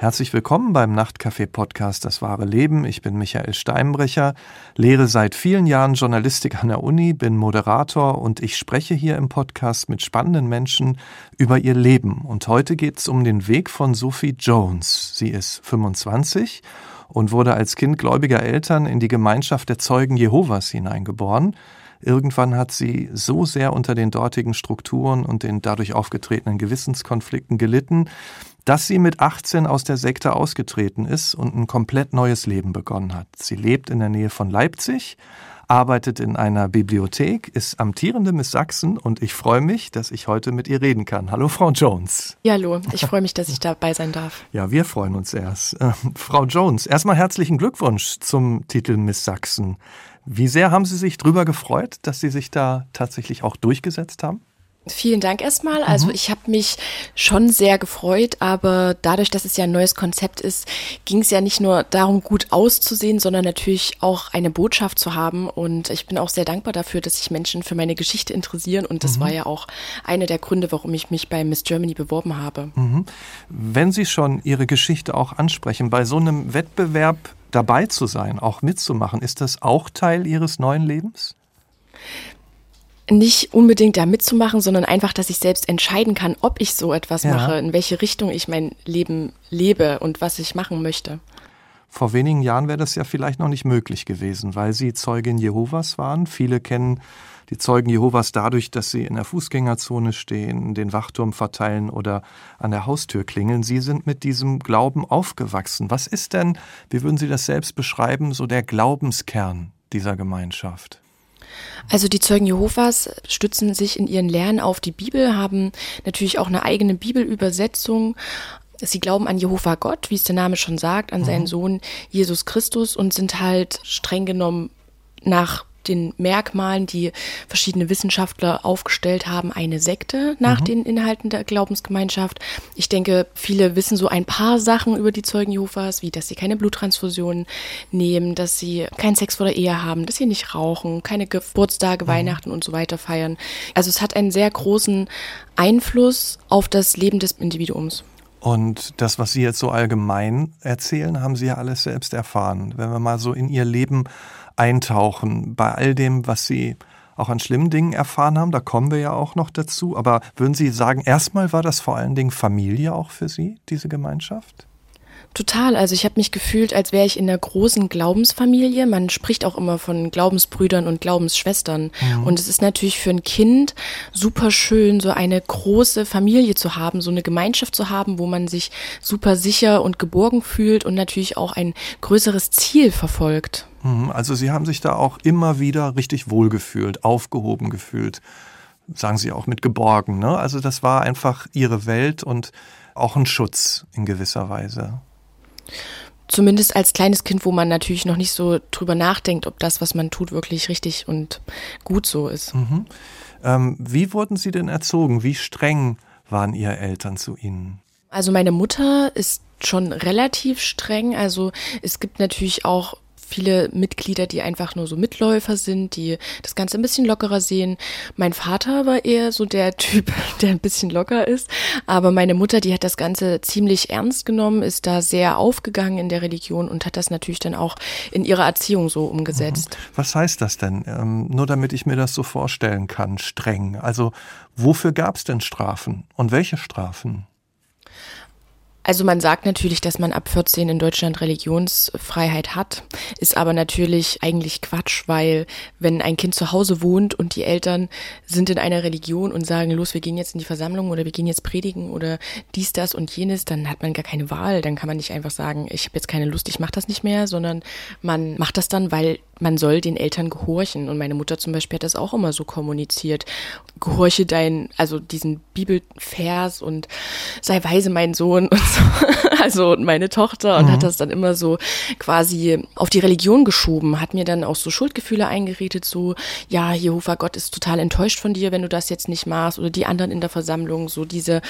Herzlich willkommen beim Nachtcafé-Podcast Das wahre Leben. Ich bin Michael Steinbrecher, lehre seit vielen Jahren Journalistik an der Uni, bin Moderator und ich spreche hier im Podcast mit spannenden Menschen über ihr Leben. Und heute geht es um den Weg von Sophie Jones. Sie ist 25 und wurde als Kind gläubiger Eltern in die Gemeinschaft der Zeugen Jehovas hineingeboren. Irgendwann hat sie so sehr unter den dortigen Strukturen und den dadurch aufgetretenen Gewissenskonflikten gelitten, dass sie mit 18 aus der Sekte ausgetreten ist und ein komplett neues Leben begonnen hat. Sie lebt in der Nähe von Leipzig, arbeitet in einer Bibliothek, ist amtierende Miss Sachsen und ich freue mich, dass ich heute mit ihr reden kann. Hallo, Frau Jones. Ja, hallo. Ich freue mich, dass ich dabei sein darf. Ja, wir freuen uns erst. Äh, Frau Jones, erstmal herzlichen Glückwunsch zum Titel Miss Sachsen. Wie sehr haben Sie sich darüber gefreut, dass Sie sich da tatsächlich auch durchgesetzt haben? Vielen Dank erstmal. Also mhm. ich habe mich schon sehr gefreut, aber dadurch, dass es ja ein neues Konzept ist, ging es ja nicht nur darum, gut auszusehen, sondern natürlich auch eine Botschaft zu haben. Und ich bin auch sehr dankbar dafür, dass sich Menschen für meine Geschichte interessieren. Und das mhm. war ja auch einer der Gründe, warum ich mich bei Miss Germany beworben habe. Mhm. Wenn Sie schon Ihre Geschichte auch ansprechen, bei so einem Wettbewerb dabei zu sein, auch mitzumachen, ist das auch Teil Ihres neuen Lebens? Nicht unbedingt da mitzumachen, sondern einfach, dass ich selbst entscheiden kann, ob ich so etwas ja. mache, in welche Richtung ich mein Leben lebe und was ich machen möchte. Vor wenigen Jahren wäre das ja vielleicht noch nicht möglich gewesen, weil Sie Zeugin Jehovas waren. Viele kennen die Zeugen Jehovas dadurch, dass sie in der Fußgängerzone stehen, den Wachturm verteilen oder an der Haustür klingeln. Sie sind mit diesem Glauben aufgewachsen. Was ist denn, wie würden Sie das selbst beschreiben, so der Glaubenskern dieser Gemeinschaft? Also die Zeugen Jehovas stützen sich in ihren Lernen auf die Bibel, haben natürlich auch eine eigene Bibelübersetzung. Sie glauben an Jehova Gott, wie es der Name schon sagt, an seinen mhm. Sohn Jesus Christus und sind halt streng genommen nach den Merkmalen, die verschiedene Wissenschaftler aufgestellt haben, eine Sekte nach mhm. den Inhalten der Glaubensgemeinschaft. Ich denke, viele wissen so ein paar Sachen über die Zeugen Jehovas, wie dass sie keine Bluttransfusionen nehmen, dass sie keinen Sex vor der Ehe haben, dass sie nicht rauchen, keine Geburtstage, mhm. Weihnachten und so weiter feiern. Also es hat einen sehr großen Einfluss auf das Leben des Individuums. Und das, was Sie jetzt so allgemein erzählen, haben Sie ja alles selbst erfahren. Wenn wir mal so in Ihr Leben eintauchen bei all dem, was Sie auch an schlimmen Dingen erfahren haben. Da kommen wir ja auch noch dazu. Aber würden Sie sagen, erstmal war das vor allen Dingen Familie auch für Sie, diese Gemeinschaft? Total. Also ich habe mich gefühlt, als wäre ich in einer großen Glaubensfamilie. Man spricht auch immer von Glaubensbrüdern und Glaubensschwestern. Mhm. Und es ist natürlich für ein Kind super schön, so eine große Familie zu haben, so eine Gemeinschaft zu haben, wo man sich super sicher und geborgen fühlt und natürlich auch ein größeres Ziel verfolgt. Mhm. Also Sie haben sich da auch immer wieder richtig wohlgefühlt, aufgehoben gefühlt. Sagen Sie auch mit geborgen. Ne? Also das war einfach Ihre Welt und auch ein Schutz in gewisser Weise. Zumindest als kleines Kind, wo man natürlich noch nicht so drüber nachdenkt, ob das, was man tut, wirklich richtig und gut so ist. Mhm. Ähm, wie wurden Sie denn erzogen? Wie streng waren Ihre Eltern zu Ihnen? Also meine Mutter ist schon relativ streng. Also es gibt natürlich auch viele Mitglieder, die einfach nur so Mitläufer sind, die das Ganze ein bisschen lockerer sehen. Mein Vater war eher so der Typ, der ein bisschen locker ist. Aber meine Mutter, die hat das Ganze ziemlich ernst genommen, ist da sehr aufgegangen in der Religion und hat das natürlich dann auch in ihrer Erziehung so umgesetzt. Mhm. Was heißt das denn? Ähm, nur damit ich mir das so vorstellen kann, streng. Also wofür gab es denn Strafen und welche Strafen? Also man sagt natürlich, dass man ab 14 in Deutschland Religionsfreiheit hat, ist aber natürlich eigentlich Quatsch, weil wenn ein Kind zu Hause wohnt und die Eltern sind in einer Religion und sagen, los, wir gehen jetzt in die Versammlung oder wir gehen jetzt predigen oder dies, das und jenes, dann hat man gar keine Wahl. Dann kann man nicht einfach sagen, ich habe jetzt keine Lust, ich mache das nicht mehr, sondern man macht das dann, weil man soll den Eltern gehorchen. Und meine Mutter zum Beispiel hat das auch immer so kommuniziert. Gehorche dein, also diesen Bibelvers und sei weise, mein Sohn und so. Also meine Tochter und mhm. hat das dann immer so quasi auf die Religion geschoben, hat mir dann auch so Schuldgefühle eingeredet, so, ja, Jehova Gott ist total enttäuscht von dir, wenn du das jetzt nicht machst oder die anderen in der Versammlung, so diese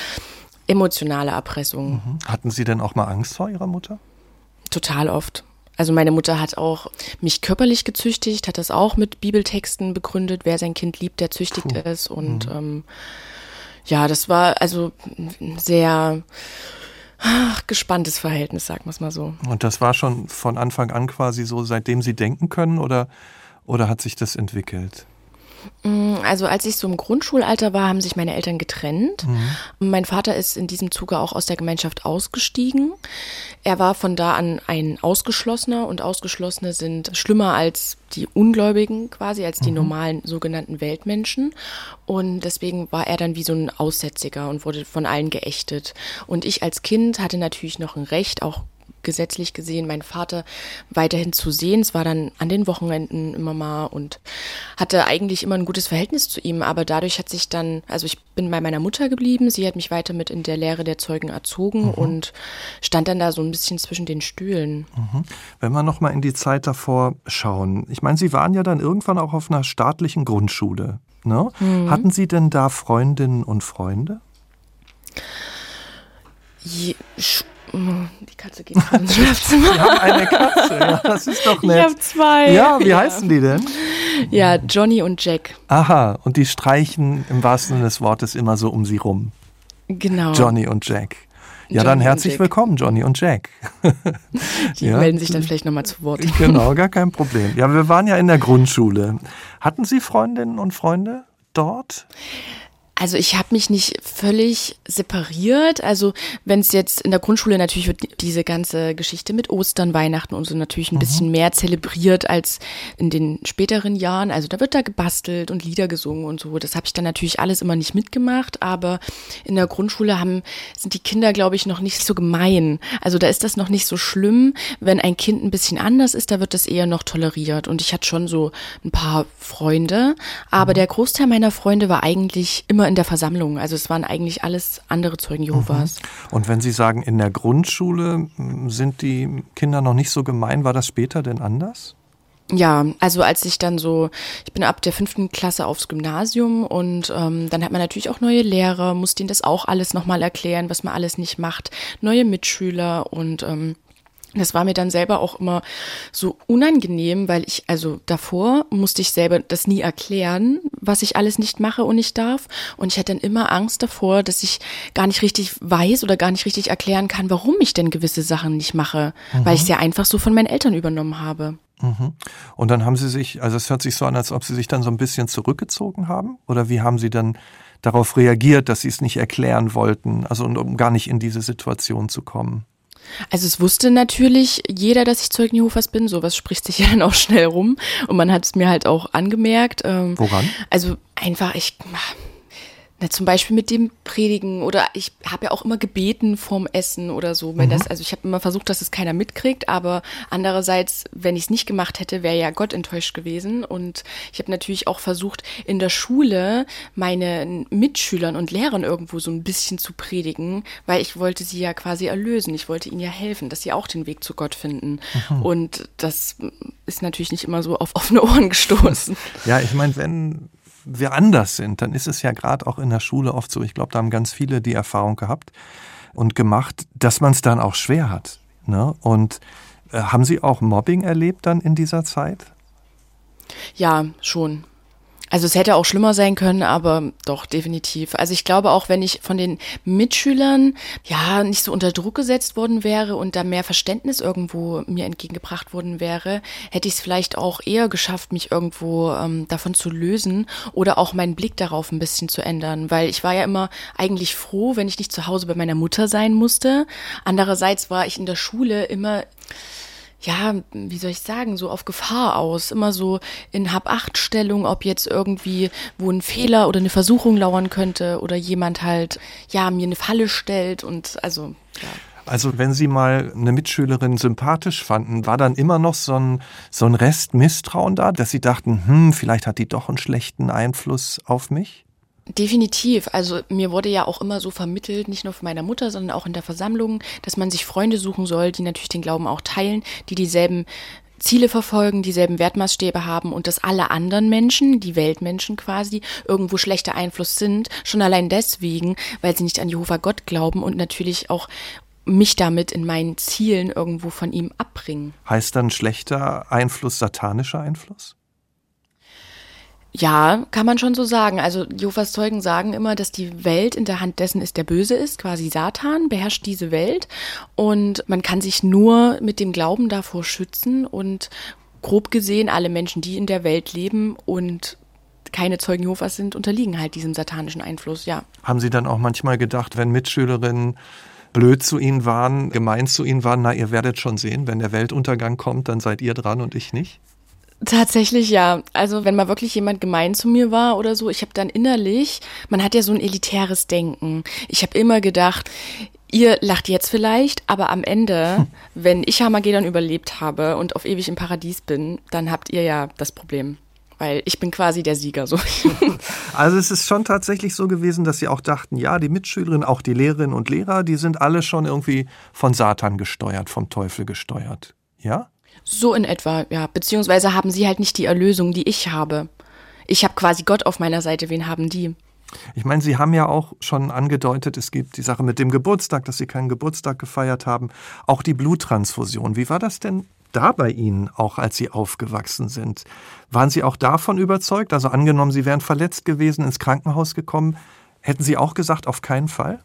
emotionale Erpressung. Mhm. Hatten Sie denn auch mal Angst vor Ihrer Mutter? Total oft. Also meine Mutter hat auch mich körperlich gezüchtigt, hat das auch mit Bibeltexten begründet, wer sein Kind liebt, der züchtigt Puh. es. Und mhm. ähm, ja, das war also sehr Ach, gespanntes Verhältnis, sagen wir es mal so. Und das war schon von Anfang an quasi so, seitdem Sie denken können oder, oder hat sich das entwickelt? Mm, also als ich so im Grundschulalter war, haben sich meine Eltern getrennt. Mhm. Mein Vater ist in diesem Zuge auch aus der Gemeinschaft ausgestiegen. Er war von da an ein Ausgeschlossener und Ausgeschlossene sind schlimmer als die Ungläubigen quasi, als die mhm. normalen sogenannten Weltmenschen. Und deswegen war er dann wie so ein Aussätziger und wurde von allen geächtet. Und ich als Kind hatte natürlich noch ein Recht, auch gesetzlich gesehen meinen Vater weiterhin zu sehen. Es war dann an den Wochenenden immer mal und hatte eigentlich immer ein gutes Verhältnis zu ihm. Aber dadurch hat sich dann, also ich bin bei meiner Mutter geblieben. Sie hat mich weiter mit in der Lehre der Zeugen erzogen mhm. und stand dann da so ein bisschen zwischen den Stühlen. Mhm. Wenn wir nochmal in die Zeit davor schauen. Ich meine, Sie waren ja dann irgendwann auch auf einer staatlichen Grundschule. Ne? Mhm. Hatten Sie denn da Freundinnen und Freunde? Je, die Katze geht ins Schlafzimmer. Wir haben eine Katze, ja, das ist doch nett. Ich habe zwei. Ja, wie ja. heißen die denn? Ja, Johnny und Jack. Aha, und die streichen im wahrsten Sinne des Wortes immer so um sie rum. Genau. Johnny und Jack. Ja, Johnny dann herzlich willkommen, Johnny und Jack. Die ja. melden sich dann vielleicht nochmal zu Wort. Genau, gar kein Problem. Ja, wir waren ja in der Grundschule. Hatten Sie Freundinnen und Freunde dort? Also ich habe mich nicht völlig separiert. Also wenn es jetzt in der Grundschule natürlich wird diese ganze Geschichte mit Ostern, Weihnachten und so natürlich ein mhm. bisschen mehr zelebriert als in den späteren Jahren. Also da wird da gebastelt und Lieder gesungen und so. Das habe ich dann natürlich alles immer nicht mitgemacht. Aber in der Grundschule haben sind die Kinder, glaube ich, noch nicht so gemein. Also da ist das noch nicht so schlimm. Wenn ein Kind ein bisschen anders ist, da wird das eher noch toleriert. Und ich hatte schon so ein paar Freunde. Aber mhm. der Großteil meiner Freunde war eigentlich immer in der Versammlung. Also es waren eigentlich alles andere Zeugen Jehovas. Mhm. Und wenn Sie sagen, in der Grundschule sind die Kinder noch nicht so gemein, war das später denn anders? Ja, also als ich dann so, ich bin ab der fünften Klasse aufs Gymnasium und ähm, dann hat man natürlich auch neue Lehrer, musste ihnen das auch alles nochmal erklären, was man alles nicht macht, neue Mitschüler und ähm, das war mir dann selber auch immer so unangenehm, weil ich, also davor musste ich selber das nie erklären, was ich alles nicht mache und nicht darf. Und ich hatte dann immer Angst davor, dass ich gar nicht richtig weiß oder gar nicht richtig erklären kann, warum ich denn gewisse Sachen nicht mache, mhm. weil ich es ja einfach so von meinen Eltern übernommen habe. Mhm. Und dann haben Sie sich, also es hört sich so an, als ob Sie sich dann so ein bisschen zurückgezogen haben? Oder wie haben Sie dann darauf reagiert, dass Sie es nicht erklären wollten, also um gar nicht in diese Situation zu kommen? Also es wusste natürlich jeder, dass ich Zeugen Jehovas bin. Sowas spricht sich ja dann auch schnell rum. Und man hat es mir halt auch angemerkt. Ähm, Woran? Also einfach, ich na, zum Beispiel mit dem Predigen oder ich habe ja auch immer gebeten vorm Essen oder so. Wenn mhm. das, also ich habe immer versucht, dass es keiner mitkriegt, aber andererseits, wenn ich es nicht gemacht hätte, wäre ja Gott enttäuscht gewesen. Und ich habe natürlich auch versucht, in der Schule meine Mitschülern und Lehrern irgendwo so ein bisschen zu predigen, weil ich wollte sie ja quasi erlösen. Ich wollte ihnen ja helfen, dass sie auch den Weg zu Gott finden. Mhm. Und das ist natürlich nicht immer so auf offene Ohren gestoßen. Ja, ich meine, wenn wir anders sind, dann ist es ja gerade auch in der Schule oft so, ich glaube, da haben ganz viele die Erfahrung gehabt und gemacht, dass man es dann auch schwer hat. Ne? Und äh, haben Sie auch Mobbing erlebt dann in dieser Zeit? Ja, schon. Also es hätte auch schlimmer sein können, aber doch, definitiv. Also ich glaube auch, wenn ich von den Mitschülern ja nicht so unter Druck gesetzt worden wäre und da mehr Verständnis irgendwo mir entgegengebracht worden wäre, hätte ich es vielleicht auch eher geschafft, mich irgendwo ähm, davon zu lösen oder auch meinen Blick darauf ein bisschen zu ändern. Weil ich war ja immer eigentlich froh, wenn ich nicht zu Hause bei meiner Mutter sein musste. Andererseits war ich in der Schule immer ja, wie soll ich sagen, so auf Gefahr aus, immer so in Hab-Acht-Stellung, ob jetzt irgendwie wo ein Fehler oder eine Versuchung lauern könnte oder jemand halt, ja, mir eine Falle stellt und also, ja. Also wenn Sie mal eine Mitschülerin sympathisch fanden, war dann immer noch so ein, so ein Rest Misstrauen da, dass Sie dachten, hm, vielleicht hat die doch einen schlechten Einfluss auf mich? Definitiv. Also mir wurde ja auch immer so vermittelt, nicht nur von meiner Mutter, sondern auch in der Versammlung, dass man sich Freunde suchen soll, die natürlich den Glauben auch teilen, die dieselben Ziele verfolgen, dieselben Wertmaßstäbe haben und dass alle anderen Menschen, die Weltmenschen quasi, irgendwo schlechter Einfluss sind, schon allein deswegen, weil sie nicht an Jehova Gott glauben und natürlich auch mich damit in meinen Zielen irgendwo von ihm abbringen. Heißt dann schlechter Einfluss satanischer Einfluss? Ja, kann man schon so sagen. Also Jehovas Zeugen sagen immer, dass die Welt in der Hand dessen ist, der böse ist. Quasi Satan beherrscht diese Welt. Und man kann sich nur mit dem Glauben davor schützen. Und grob gesehen, alle Menschen, die in der Welt leben und keine Zeugen Jehovas sind, unterliegen halt diesem satanischen Einfluss, ja. Haben Sie dann auch manchmal gedacht, wenn Mitschülerinnen blöd zu Ihnen waren, gemein zu Ihnen waren, na, ihr werdet schon sehen, wenn der Weltuntergang kommt, dann seid ihr dran und ich nicht? Tatsächlich ja. Also wenn mal wirklich jemand gemein zu mir war oder so, ich habe dann innerlich, man hat ja so ein elitäres Denken. Ich habe immer gedacht, ihr lacht jetzt vielleicht, aber am Ende, hm. wenn ich Hamagedon überlebt habe und auf ewig im Paradies bin, dann habt ihr ja das Problem. Weil ich bin quasi der Sieger. So. Also es ist schon tatsächlich so gewesen, dass sie auch dachten, ja, die Mitschülerinnen, auch die Lehrerinnen und Lehrer, die sind alle schon irgendwie von Satan gesteuert, vom Teufel gesteuert. Ja? So in etwa, ja. Beziehungsweise haben sie halt nicht die Erlösung, die ich habe. Ich habe quasi Gott auf meiner Seite. Wen haben die? Ich meine, Sie haben ja auch schon angedeutet, es gibt die Sache mit dem Geburtstag, dass Sie keinen Geburtstag gefeiert haben. Auch die Bluttransfusion. Wie war das denn da bei Ihnen, auch als Sie aufgewachsen sind? Waren Sie auch davon überzeugt? Also angenommen, Sie wären verletzt gewesen, ins Krankenhaus gekommen, hätten Sie auch gesagt, auf keinen Fall?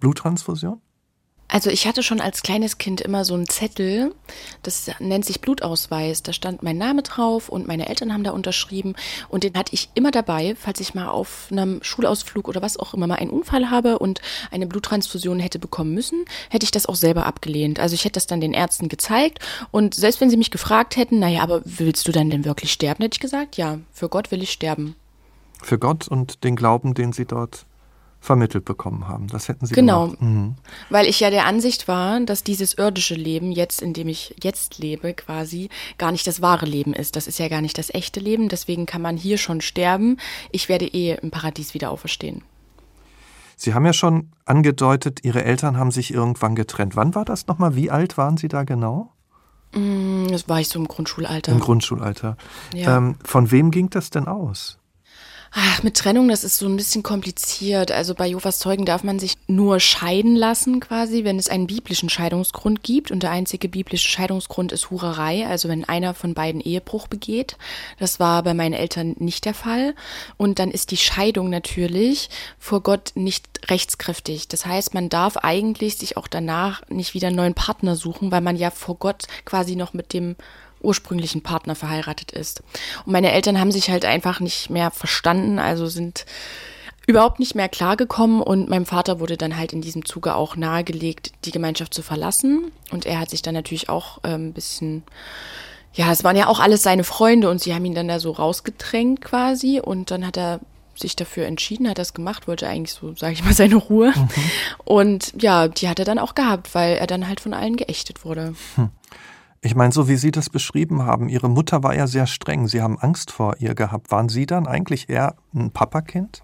Bluttransfusion? Also ich hatte schon als kleines Kind immer so einen Zettel, das nennt sich Blutausweis. Da stand mein Name drauf und meine Eltern haben da unterschrieben und den hatte ich immer dabei, falls ich mal auf einem Schulausflug oder was auch immer mal einen Unfall habe und eine Bluttransfusion hätte bekommen müssen, hätte ich das auch selber abgelehnt. Also ich hätte das dann den Ärzten gezeigt und selbst wenn sie mich gefragt hätten, naja, aber willst du dann denn wirklich sterben, hätte ich gesagt, ja, für Gott will ich sterben. Für Gott und den Glauben, den sie dort vermittelt bekommen haben. Das hätten Sie genau, gemacht. Mhm. weil ich ja der Ansicht war, dass dieses irdische Leben jetzt, in dem ich jetzt lebe, quasi gar nicht das wahre Leben ist. Das ist ja gar nicht das echte Leben. Deswegen kann man hier schon sterben. Ich werde eh im Paradies wieder auferstehen. Sie haben ja schon angedeutet, Ihre Eltern haben sich irgendwann getrennt. Wann war das nochmal? Wie alt waren Sie da genau? Mm, das war ich so im Grundschulalter. Im Grundschulalter. Ja. Ähm, von wem ging das denn aus? Ach, mit Trennung, das ist so ein bisschen kompliziert. Also bei Jovas Zeugen darf man sich nur scheiden lassen, quasi, wenn es einen biblischen Scheidungsgrund gibt. Und der einzige biblische Scheidungsgrund ist Hurerei, also wenn einer von beiden Ehebruch begeht. Das war bei meinen Eltern nicht der Fall. Und dann ist die Scheidung natürlich vor Gott nicht rechtskräftig. Das heißt, man darf eigentlich sich auch danach nicht wieder einen neuen Partner suchen, weil man ja vor Gott quasi noch mit dem ursprünglichen Partner verheiratet ist. Und meine Eltern haben sich halt einfach nicht mehr verstanden, also sind überhaupt nicht mehr klargekommen und meinem Vater wurde dann halt in diesem Zuge auch nahegelegt, die Gemeinschaft zu verlassen. Und er hat sich dann natürlich auch ein ähm, bisschen, ja, es waren ja auch alles seine Freunde und sie haben ihn dann da so rausgedrängt quasi und dann hat er sich dafür entschieden, hat das gemacht, wollte eigentlich so, sage ich mal, seine Ruhe. Mhm. Und ja, die hat er dann auch gehabt, weil er dann halt von allen geächtet wurde. Hm. Ich meine, so wie Sie das beschrieben haben, Ihre Mutter war ja sehr streng. Sie haben Angst vor ihr gehabt. Waren Sie dann eigentlich eher ein Papakind?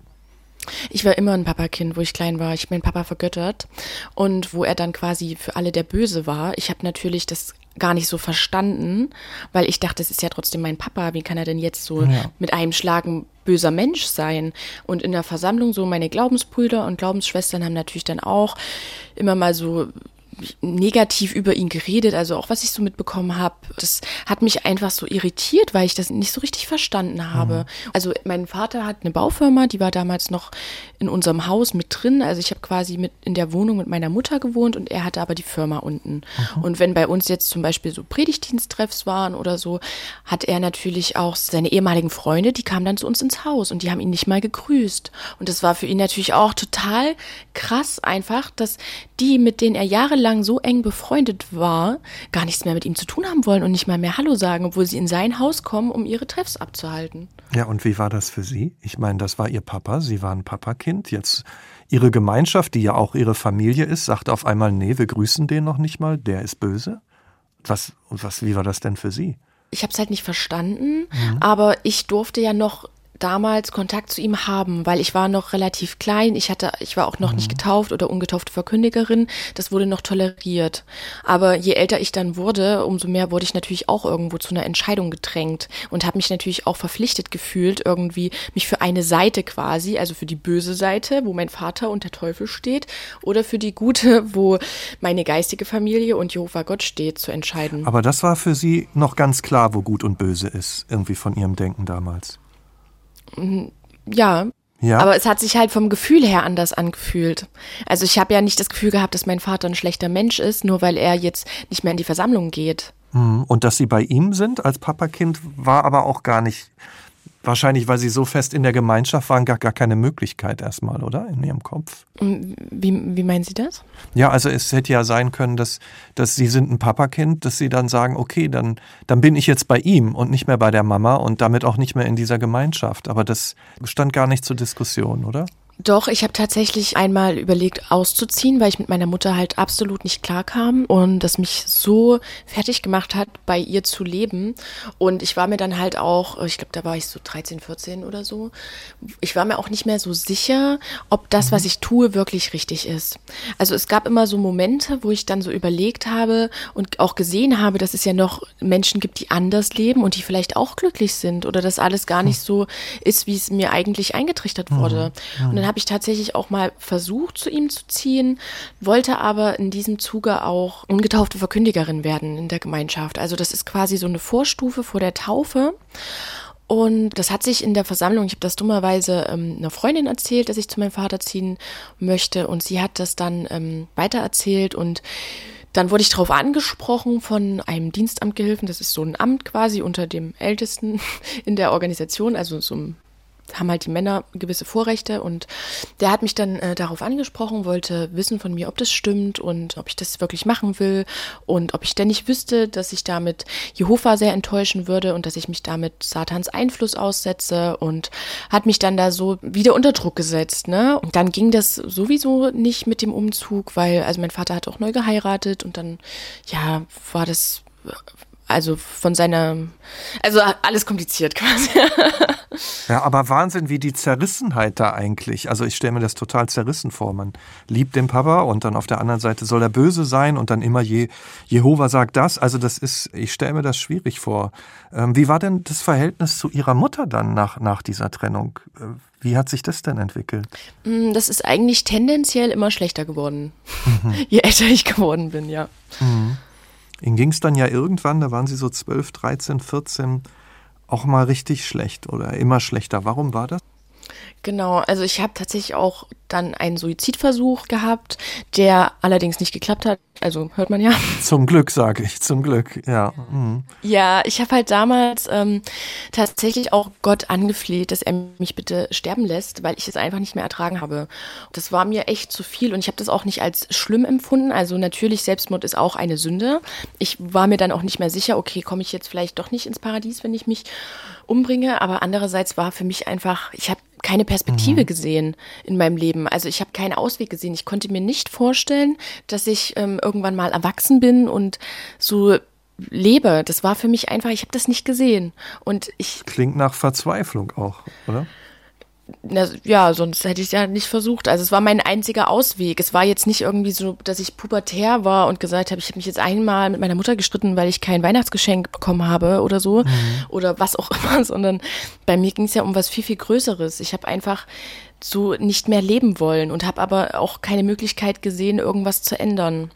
Ich war immer ein Papakind, wo ich klein war. Ich habe meinen Papa vergöttert. Und wo er dann quasi für alle der Böse war. Ich habe natürlich das gar nicht so verstanden, weil ich dachte, es ist ja trotzdem mein Papa. Wie kann er denn jetzt so ja. mit einem Schlag ein böser Mensch sein? Und in der Versammlung so meine Glaubensbrüder und Glaubensschwestern haben natürlich dann auch immer mal so negativ über ihn geredet, also auch was ich so mitbekommen habe. Das hat mich einfach so irritiert, weil ich das nicht so richtig verstanden habe. Mhm. Also mein Vater hat eine Baufirma, die war damals noch in unserem Haus mit drin. Also ich habe quasi mit in der Wohnung mit meiner Mutter gewohnt und er hatte aber die Firma unten. Mhm. Und wenn bei uns jetzt zum Beispiel so Predigtdiensttreffs waren oder so, hat er natürlich auch seine ehemaligen Freunde, die kamen dann zu uns ins Haus und die haben ihn nicht mal gegrüßt. Und das war für ihn natürlich auch total krass einfach, dass die, mit denen er jahrelang lang so eng befreundet war, gar nichts mehr mit ihm zu tun haben wollen und nicht mal mehr Hallo sagen, obwohl sie in sein Haus kommen, um ihre Treffs abzuhalten. Ja, und wie war das für Sie? Ich meine, das war Ihr Papa, Sie waren Papakind. Jetzt Ihre Gemeinschaft, die ja auch Ihre Familie ist, sagt auf einmal, nee, wir grüßen den noch nicht mal, der ist böse. Was, was, wie war das denn für Sie? Ich habe es halt nicht verstanden, mhm. aber ich durfte ja noch damals Kontakt zu ihm haben, weil ich war noch relativ klein. Ich hatte, ich war auch noch mhm. nicht getauft oder ungetaufte Verkündigerin. Das wurde noch toleriert. Aber je älter ich dann wurde, umso mehr wurde ich natürlich auch irgendwo zu einer Entscheidung gedrängt und habe mich natürlich auch verpflichtet gefühlt, irgendwie mich für eine Seite quasi, also für die böse Seite, wo mein Vater und der Teufel steht, oder für die gute, wo meine geistige Familie und Jehova Gott steht, zu entscheiden. Aber das war für Sie noch ganz klar, wo gut und böse ist, irgendwie von Ihrem Denken damals. Ja, Ja. aber es hat sich halt vom Gefühl her anders angefühlt. Also ich habe ja nicht das Gefühl gehabt, dass mein Vater ein schlechter Mensch ist, nur weil er jetzt nicht mehr in die Versammlung geht. Mhm. Und dass Sie bei ihm sind als Papakind, war aber auch gar nicht, wahrscheinlich, weil Sie so fest in der Gemeinschaft waren, gar, gar keine Möglichkeit erstmal, oder? In Ihrem Kopf. Wie, wie meinen Sie das? Ja, also es hätte ja sein können, dass, dass Sie sind ein Papakind, dass Sie dann sagen, okay, dann, dann bin ich jetzt bei ihm und nicht mehr bei der Mama und damit auch nicht mehr in dieser Gemeinschaft. Aber das stand gar nicht zur Diskussion, oder? Doch, ich habe tatsächlich einmal überlegt, auszuziehen, weil ich mit meiner Mutter halt absolut nicht klarkam und das mich so fertig gemacht hat, bei ihr zu leben. Und ich war mir dann halt auch, ich glaube, da war ich so 13, 14 oder so, ich war mir auch nicht mehr so sicher, ob das, was ich tue, wirklich richtig ist. Also es gab immer so Momente, wo ich dann so überlegt habe und auch gesehen habe, dass es ja noch Menschen gibt, die anders leben und die vielleicht auch glücklich sind oder dass alles gar nicht so ist, wie es mir eigentlich eingetrichtert wurde. Und dann habe ich tatsächlich auch mal versucht, zu ihm zu ziehen, wollte aber in diesem Zuge auch ungetaufte Verkündigerin werden in der Gemeinschaft. Also das ist quasi so eine Vorstufe vor der Taufe. Und das hat sich in der Versammlung, ich habe das dummerweise ähm, einer Freundin erzählt, dass ich zu meinem Vater ziehen möchte. Und sie hat das dann ähm, weitererzählt und dann wurde ich darauf angesprochen von einem Dienstamtgehilfen, das ist so ein Amt quasi unter dem Ältesten in der Organisation, also so ein haben halt die Männer gewisse Vorrechte und der hat mich dann äh, darauf angesprochen, wollte wissen von mir, ob das stimmt und ob ich das wirklich machen will und ob ich denn nicht wüsste, dass ich damit Jehova sehr enttäuschen würde und dass ich mich damit Satans Einfluss aussetze und hat mich dann da so wieder unter Druck gesetzt, ne? Und dann ging das sowieso nicht mit dem Umzug, weil also mein Vater hat auch neu geheiratet und dann ja, war das also von seiner also alles kompliziert quasi. Ja, aber Wahnsinn, wie die Zerrissenheit da eigentlich. Also ich stelle mir das total zerrissen vor. Man liebt den Papa und dann auf der anderen Seite soll er böse sein und dann immer Je Jehova sagt das. Also das ist, ich stelle mir das schwierig vor. Ähm, wie war denn das Verhältnis zu ihrer Mutter dann nach, nach dieser Trennung? Äh, Wie hat sich das denn entwickelt? Mm, Das ist eigentlich tendenziell immer schlechter geworden, je älter ich geworden bin, ja. Ihnen ging es dann ja irgendwann, da waren Sie so 12, 13, 14, auch mal richtig schlecht oder immer schlechter. Warum war das? Genau, also ich habe tatsächlich auch dann einen Suizidversuch gehabt, der allerdings nicht geklappt hat. Also hört man ja. Zum Glück, sage ich, zum Glück, ja. Mhm. Ja, ich habe halt damals ähm, tatsächlich auch Gott angefleht, dass er mich bitte sterben lässt, weil ich es einfach nicht mehr ertragen habe. Das war mir echt zu viel und ich habe das auch nicht als schlimm empfunden. Also natürlich, Selbstmord ist auch eine Sünde. Ich war mir dann auch nicht mehr sicher, okay, komme ich jetzt vielleicht doch nicht ins Paradies, wenn ich mich umbringe. Aber andererseits war für mich einfach, ich habe keine Perspektive gesehen in meinem Leben. Also ich habe keinen Ausweg gesehen. Ich konnte mir nicht vorstellen, dass ich ähm, irgendwann mal erwachsen bin und so lebe. Das war für mich einfach, ich habe das nicht gesehen. Und ich, Klingt nach Verzweiflung auch, oder? Na, ja, sonst hätte ich es ja nicht versucht. Also es war mein einziger Ausweg. Es war jetzt nicht irgendwie so, dass ich pubertär war und gesagt habe, ich habe mich jetzt einmal mit meiner Mutter gestritten, weil ich kein Weihnachtsgeschenk bekommen habe oder so oder was auch immer, sondern bei mir ging es ja um was viel, viel Größeres. Ich habe einfach so nicht mehr leben wollen und habe aber auch keine Möglichkeit gesehen, irgendwas zu ändern.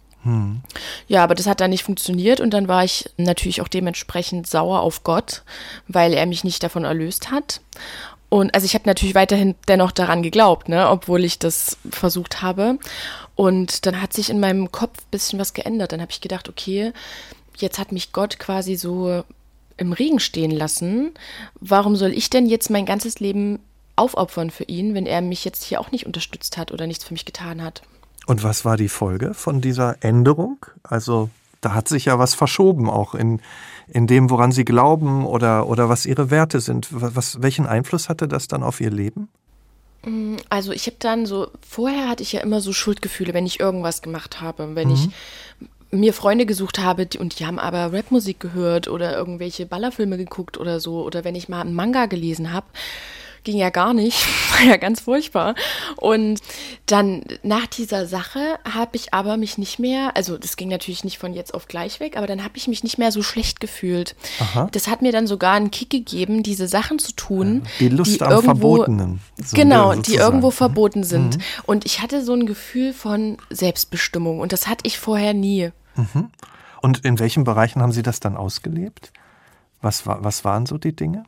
Ja, aber das hat dann nicht funktioniert und dann war ich natürlich auch dementsprechend sauer auf Gott, weil er mich nicht davon erlöst hat. Und also ich habe natürlich weiterhin dennoch daran geglaubt, ne, obwohl ich das versucht habe. Und dann hat sich in meinem Kopf ein bisschen was geändert. Dann habe ich gedacht, okay, jetzt hat mich Gott quasi so im Regen stehen lassen. Warum soll ich denn jetzt mein ganzes Leben aufopfern für ihn, wenn er mich jetzt hier auch nicht unterstützt hat oder nichts für mich getan hat? Und was war die Folge von dieser Änderung? Also da hat sich ja was verschoben, auch in, in dem, woran Sie glauben oder, oder was Ihre Werte sind. Was, welchen Einfluss hatte das dann auf Ihr Leben? Also ich habe dann so, vorher hatte ich ja immer so Schuldgefühle, wenn ich irgendwas gemacht habe, wenn ich mir Freunde gesucht habe die, und die haben aber Rapmusik gehört oder irgendwelche Ballerfilme geguckt oder so oder wenn ich mal einen Manga gelesen habe, ging ja gar nicht, war ja ganz furchtbar. Und dann nach dieser Sache habe ich aber mich nicht mehr, also das ging natürlich nicht von jetzt auf gleich weg, aber dann habe ich mich nicht mehr so schlecht gefühlt. Aha. Das hat mir dann sogar einen Kick gegeben, diese Sachen zu tun, Die Lust am irgendwo- Verbotenen. so genau, die irgendwo verboten sind. Und ich hatte so ein Gefühl von Selbstbestimmung und das hatte ich vorher nie. Und in welchen Bereichen haben Sie das dann ausgelebt? Was, war, was waren so die Dinge?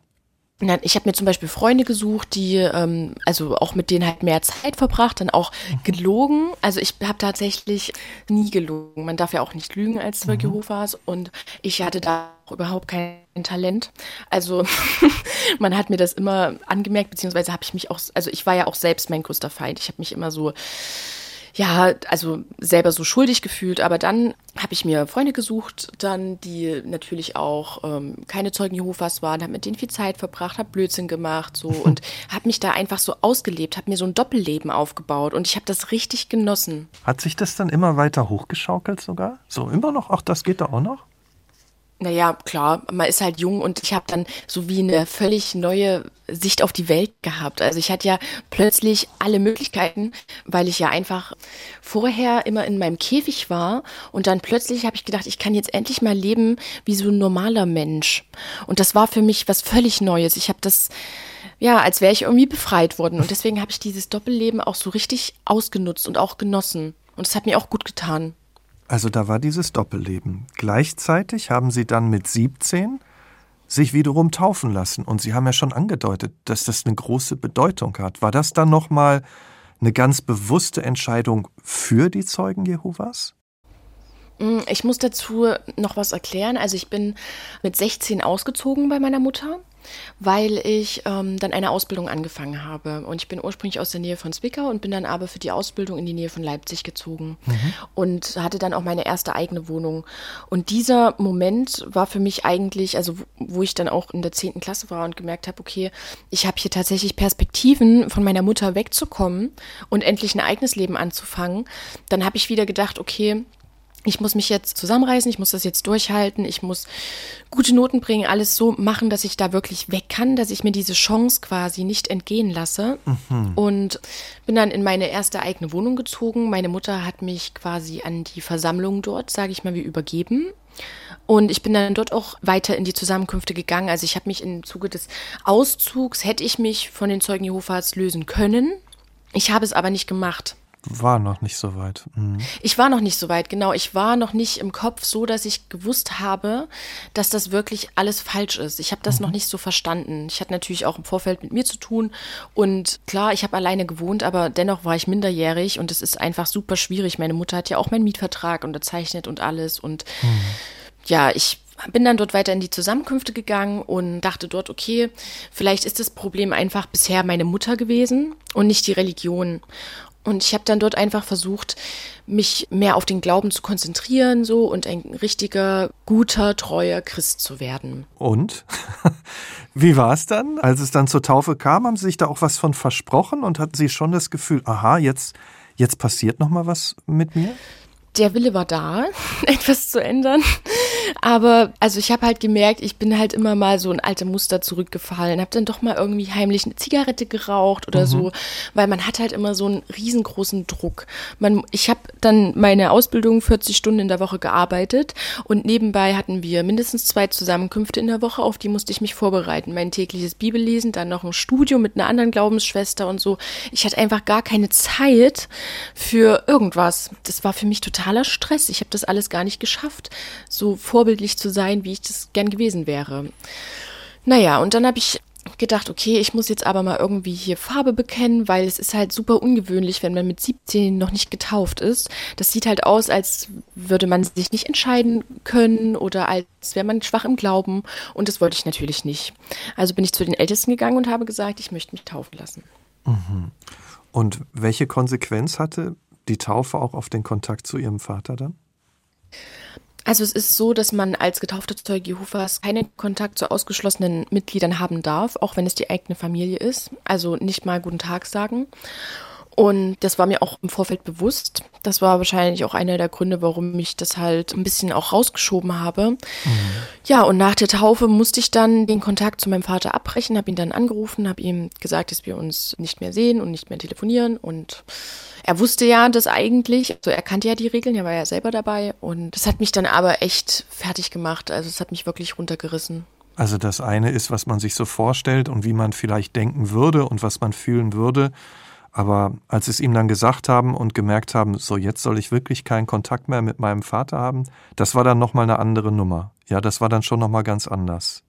Ich habe mir zum Beispiel Freunde gesucht, die, ähm, also auch mit denen halt mehr Zeit verbracht, dann auch mhm. gelogen. Also ich habe tatsächlich nie gelogen. Man darf ja auch nicht lügen als Zeuge mhm. Jehovas und ich hatte da auch überhaupt kein Talent. Also man hat mir das immer angemerkt, beziehungsweise habe ich mich auch, also ich war ja auch selbst mein größter Feind. Ich habe mich immer so ja, also selber so schuldig gefühlt. Aber dann habe ich mir Freunde gesucht, dann die natürlich auch ähm, keine Zeugen Jehovas waren, habe mit denen viel Zeit verbracht, habe Blödsinn gemacht so und habe mich da einfach so ausgelebt, habe mir so ein Doppelleben aufgebaut und ich habe das richtig genossen. Hat sich das dann immer weiter hochgeschaukelt sogar? So immer noch? Ach, das geht da auch noch? Naja, klar, man ist halt jung und ich habe dann so wie eine völlig neue Sicht auf die Welt gehabt. Also ich hatte ja plötzlich alle Möglichkeiten, weil ich ja einfach vorher immer in meinem Käfig war und dann plötzlich habe ich gedacht, ich kann jetzt endlich mal leben wie so ein normaler Mensch. Und das war für mich was völlig Neues. Ich habe das ja, als wäre ich irgendwie befreit worden und deswegen habe ich dieses Doppelleben auch so richtig ausgenutzt und auch genossen und es hat mir auch gut getan. Also da war dieses Doppelleben. Gleichzeitig haben Sie dann mit 17 sich wiederum taufen lassen. Und Sie haben ja schon angedeutet, dass das eine große Bedeutung hat. War das dann nochmal eine ganz bewusste Entscheidung für die Zeugen Jehovas? Mm, ich muss dazu noch was erklären. Also ich bin mit 16 ausgezogen bei meiner Mutter weil ich ähm, dann eine Ausbildung angefangen habe. Und ich bin ursprünglich aus der Nähe von Zwickau und bin dann aber für die Ausbildung in die Nähe von Leipzig gezogen mhm. und hatte dann auch meine erste eigene Wohnung. Und dieser Moment war für mich eigentlich, also wo ich dann auch in der 10. Klasse war und gemerkt habe, okay, ich habe hier tatsächlich Perspektiven, von meiner Mutter wegzukommen und endlich ein eigenes Leben anzufangen. Dann habe ich wieder gedacht, okay, ich muss mich jetzt zusammenreißen, ich muss das jetzt durchhalten, ich muss gute Noten bringen, alles so machen, dass ich da wirklich weg kann, dass ich mir diese Chance quasi nicht entgehen lasse. Mhm. Und bin dann in meine erste eigene Wohnung gezogen. Meine Mutter hat mich quasi an die Versammlung dort, sage ich mal, wie übergeben. Und ich bin dann dort auch weiter in die Zusammenkünfte gegangen. Also ich habe mich im Zuge des Auszugs, hätte ich mich von den Zeugen Jehovas lösen können. Ich habe es aber nicht gemacht war noch nicht so weit. Mhm. Ich war noch nicht so weit, genau. Ich war noch nicht im Kopf so, dass ich gewusst habe, dass das wirklich alles falsch ist. Ich habe das mhm. noch nicht so verstanden. Ich hatte natürlich auch im Vorfeld mit mir zu tun. Und klar, ich habe alleine gewohnt, aber dennoch war ich minderjährig und es ist einfach super schwierig. Meine Mutter hat ja auch meinen Mietvertrag unterzeichnet und alles. Und mhm. ja, ich bin dann dort weiter in die Zusammenkünfte gegangen und dachte dort, okay, vielleicht ist das Problem einfach bisher meine Mutter gewesen und nicht die Religion. Und ich habe dann dort einfach versucht, mich mehr auf den Glauben zu konzentrieren, so und ein richtiger, guter, treuer Christ zu werden. Und? Wie war es dann? Als es dann zur Taufe kam, haben Sie sich da auch was von versprochen und hatten Sie schon das Gefühl, aha, jetzt, jetzt passiert noch mal was mit mir? Der Wille war da, etwas zu ändern. Aber also ich habe halt gemerkt, ich bin halt immer mal so ein alte Muster zurückgefallen, habe dann doch mal irgendwie heimlich eine Zigarette geraucht oder mhm. so, weil man hat halt immer so einen riesengroßen Druck. Man, ich habe dann meine Ausbildung 40 Stunden in der Woche gearbeitet und nebenbei hatten wir mindestens zwei Zusammenkünfte in der Woche, auf die musste ich mich vorbereiten. Mein tägliches Bibellesen, dann noch ein Studio mit einer anderen Glaubensschwester und so. Ich hatte einfach gar keine Zeit für irgendwas. Das war für mich totaler Stress. Ich habe das alles gar nicht geschafft. So vor vorbildlich zu sein, wie ich das gern gewesen wäre. Naja, und dann habe ich gedacht, okay, ich muss jetzt aber mal irgendwie hier Farbe bekennen, weil es ist halt super ungewöhnlich, wenn man mit 17 noch nicht getauft ist. Das sieht halt aus, als würde man sich nicht entscheiden können oder als wäre man schwach im Glauben. Und das wollte ich natürlich nicht. Also bin ich zu den Ältesten gegangen und habe gesagt, ich möchte mich taufen lassen. Mhm. Und welche Konsequenz hatte die Taufe auch auf den Kontakt zu Ihrem Vater dann? Also es ist so, dass man als getaufter Zeuge Jehovas keinen Kontakt zu ausgeschlossenen Mitgliedern haben darf, auch wenn es die eigene Familie ist. Also nicht mal guten Tag sagen. Und das war mir auch im Vorfeld bewusst. Das war wahrscheinlich auch einer der Gründe, warum ich das halt ein bisschen auch rausgeschoben habe. Mhm. Ja, und nach der Taufe musste ich dann den Kontakt zu meinem Vater abbrechen, habe ihn dann angerufen, habe ihm gesagt, dass wir uns nicht mehr sehen und nicht mehr telefonieren. Und er wusste ja das eigentlich, also er kannte ja die Regeln, er war ja selber dabei. Und das hat mich dann aber echt fertig gemacht. Also es hat mich wirklich runtergerissen. Also das eine ist, was man sich so vorstellt und wie man vielleicht denken würde und was man fühlen würde. Aber als sie es ihm dann gesagt haben und gemerkt haben, so jetzt soll ich wirklich keinen Kontakt mehr mit meinem Vater haben, das war dann nochmal eine andere Nummer. Ja, das war dann schon nochmal ganz anders.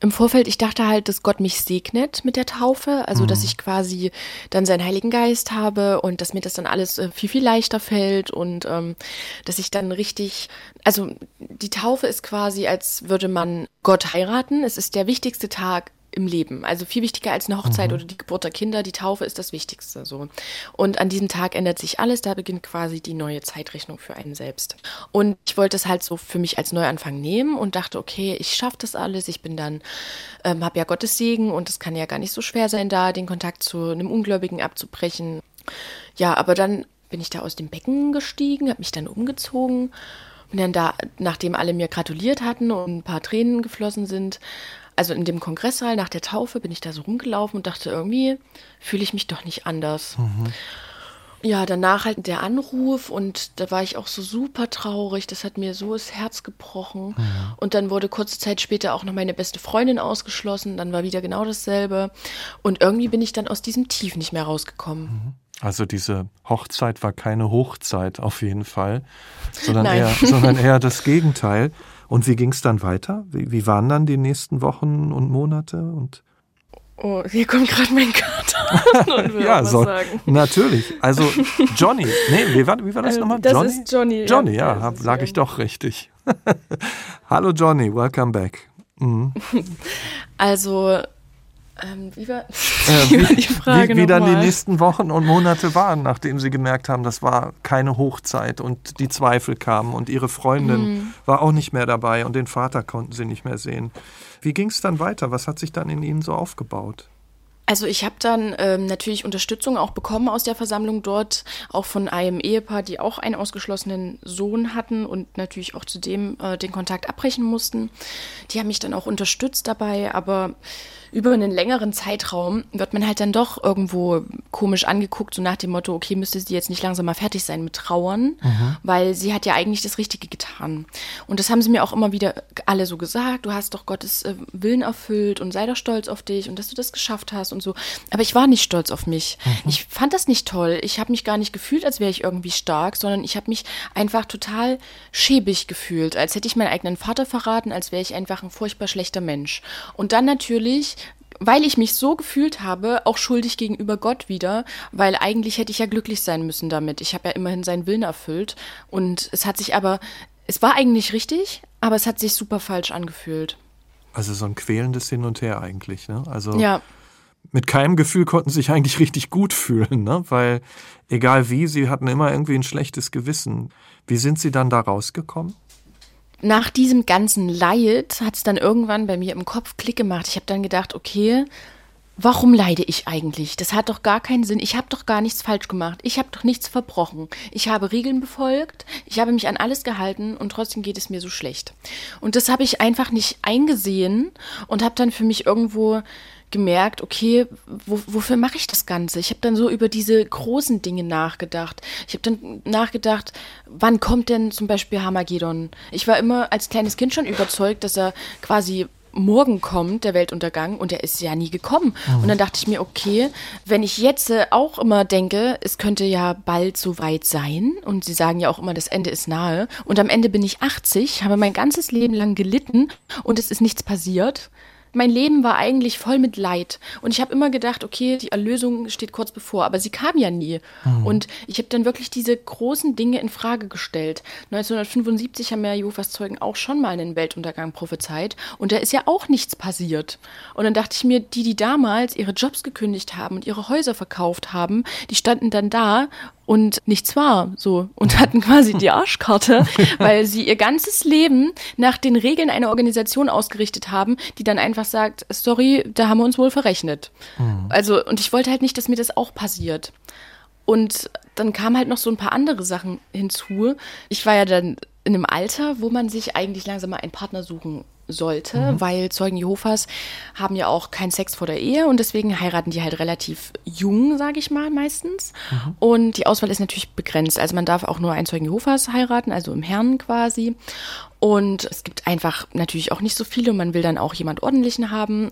Im Vorfeld, ich dachte halt, dass Gott mich segnet mit der Taufe, also mhm. dass ich quasi dann seinen Heiligen Geist habe und dass mir das dann alles äh, viel, viel leichter fällt und ähm, dass ich dann richtig, also die Taufe ist quasi, als würde man Gott heiraten. Es ist der wichtigste Tag im Leben. Also viel wichtiger als eine Hochzeit mhm. oder die Geburt der Kinder. Die Taufe ist das Wichtigste. So. Und an diesem Tag ändert sich alles. Da beginnt quasi die neue Zeitrechnung für einen selbst. Und ich wollte es halt so für mich als Neuanfang nehmen und dachte, okay, ich schaffe das alles. Ich bin dann, ähm, habe ja Gottes Segen und es kann ja gar nicht so schwer sein, da den Kontakt zu einem Ungläubigen abzubrechen. Ja, aber dann bin ich da aus dem Becken gestiegen, habe mich dann umgezogen. Und dann da, nachdem alle mir gratuliert hatten und ein paar Tränen geflossen sind, also in dem Kongresssaal nach der Taufe bin ich da so rumgelaufen und dachte, irgendwie fühle ich mich doch nicht anders. Mhm. Ja, danach halt der Anruf und da war ich auch so super traurig. Das hat mir so das Herz gebrochen. Mhm. Und dann wurde kurze Zeit später auch noch meine beste Freundin ausgeschlossen. Dann war wieder genau dasselbe. Und irgendwie bin ich dann aus diesem Tief nicht mehr rausgekommen. Mhm. Also diese Hochzeit war keine Hochzeit auf jeden Fall, sondern, eher, sondern eher das Gegenteil. Und wie ging es dann weiter? Wie, wie, waren dann die nächsten Wochen und Monate? Und oh, hier kommt gerade mein Kater. ja, so, sagen. natürlich. Also Johnny, nee, wie war, wie war das äh, nochmal? Das Johnny? ist Johnny. Johnny, ja, ja lag ich doch richtig. Hallo Johnny, welcome back. Mhm. Also ähm, wie war, äh, wie, die Frage wie, wie dann die nächsten Wochen und Monate waren, nachdem sie gemerkt haben, das war keine Hochzeit und die Zweifel kamen und ihre Freundin mhm. war auch nicht mehr dabei und den Vater konnten sie nicht mehr sehen. Wie ging es dann weiter? Was hat sich dann in ihnen so aufgebaut? Also ich habe dann ähm, natürlich Unterstützung auch bekommen aus der Versammlung dort, auch von einem Ehepaar, die auch einen ausgeschlossenen Sohn hatten und natürlich auch zudem äh, den Kontakt abbrechen mussten. Die haben mich dann auch unterstützt dabei, aber über einen längeren Zeitraum wird man halt dann doch irgendwo komisch angeguckt, so nach dem Motto, okay, müsste sie jetzt nicht langsam mal fertig sein mit Trauern, mhm. weil sie hat ja eigentlich das Richtige getan. Und das haben sie mir auch immer wieder alle so gesagt, du hast doch Gottes äh, Willen erfüllt und sei doch stolz auf dich und dass du das geschafft hast und so. Aber ich war nicht stolz auf mich. Mhm. Ich fand das nicht toll. Ich habe mich gar nicht gefühlt, als wäre ich irgendwie stark, sondern ich habe mich einfach total schäbig gefühlt, als hätte ich meinen eigenen Vater verraten, als wäre ich einfach ein furchtbar schlechter Mensch. Und dann natürlich weil ich mich so gefühlt habe, auch schuldig gegenüber Gott wieder, weil eigentlich hätte ich ja glücklich sein müssen damit. Ich habe ja immerhin seinen Willen erfüllt und es hat sich aber, es war eigentlich richtig, aber es hat sich super falsch angefühlt. Also so ein quälendes Hin und Her eigentlich, ne? Also ja. mit keinem Gefühl konnten sie sich eigentlich richtig gut fühlen, ne? Weil egal wie, sie hatten immer irgendwie ein schlechtes Gewissen. Wie sind sie dann da rausgekommen? Nach diesem ganzen Leid hat es dann irgendwann bei mir im Kopf Klick gemacht. Ich habe dann gedacht, okay, warum leide ich eigentlich? Das hat doch gar keinen Sinn. Ich habe doch gar nichts falsch gemacht. Ich habe doch nichts verbrochen. Ich habe Regeln befolgt. Ich habe mich an alles gehalten und trotzdem geht es mir so schlecht. Und das habe ich einfach nicht eingesehen und habe dann für mich irgendwo gemerkt, okay, wo, wofür mache ich das Ganze? Ich habe dann so über diese großen Dinge nachgedacht. Ich habe dann nachgedacht, wann kommt denn zum Beispiel Hamagedon? Ich war immer als kleines Kind schon überzeugt, dass er quasi morgen kommt, der Weltuntergang, und der ist ja nie gekommen. Mhm. Und dann dachte ich mir, okay, wenn ich jetzt äh, auch immer denke, es könnte ja bald so weit sein, und sie sagen ja auch immer, das Ende ist nahe, und am Ende bin ich 80, habe mein ganzes Leben lang gelitten und es ist nichts passiert, mein Leben war eigentlich voll mit Leid. Und ich habe immer gedacht, okay, die Erlösung steht kurz bevor, aber sie kam ja nie. Mhm. Und ich habe dann wirklich diese großen Dinge in Frage gestellt. 1975 haben ja Jehovas Zeugen auch schon mal einen Weltuntergang prophezeit und da ist ja auch nichts passiert. Und dann dachte ich mir, die, die damals ihre Jobs gekündigt haben und ihre Häuser verkauft haben, die standen dann da und nichts war so und hatten quasi die Arschkarte, weil sie ihr ganzes Leben nach den Regeln einer Organisation ausgerichtet haben, die dann einfach sagt, sorry, da haben wir uns wohl verrechnet. Mhm. Also und ich wollte halt nicht, dass mir das auch passiert. Und dann kamen halt noch so ein paar andere Sachen hinzu. Ich war ja dann in einem Alter, wo man sich eigentlich langsam mal einen Partner suchen sollte, mhm. weil Zeugen Jehovas haben ja auch keinen Sex vor der Ehe und deswegen heiraten die halt relativ jung, sage ich mal meistens. Mhm. Und die Auswahl ist natürlich begrenzt. Also man darf auch nur einen Zeugen Jehovas heiraten, also im Herrn quasi. Und es gibt einfach natürlich auch nicht so viele und man will dann auch jemand ordentlichen haben.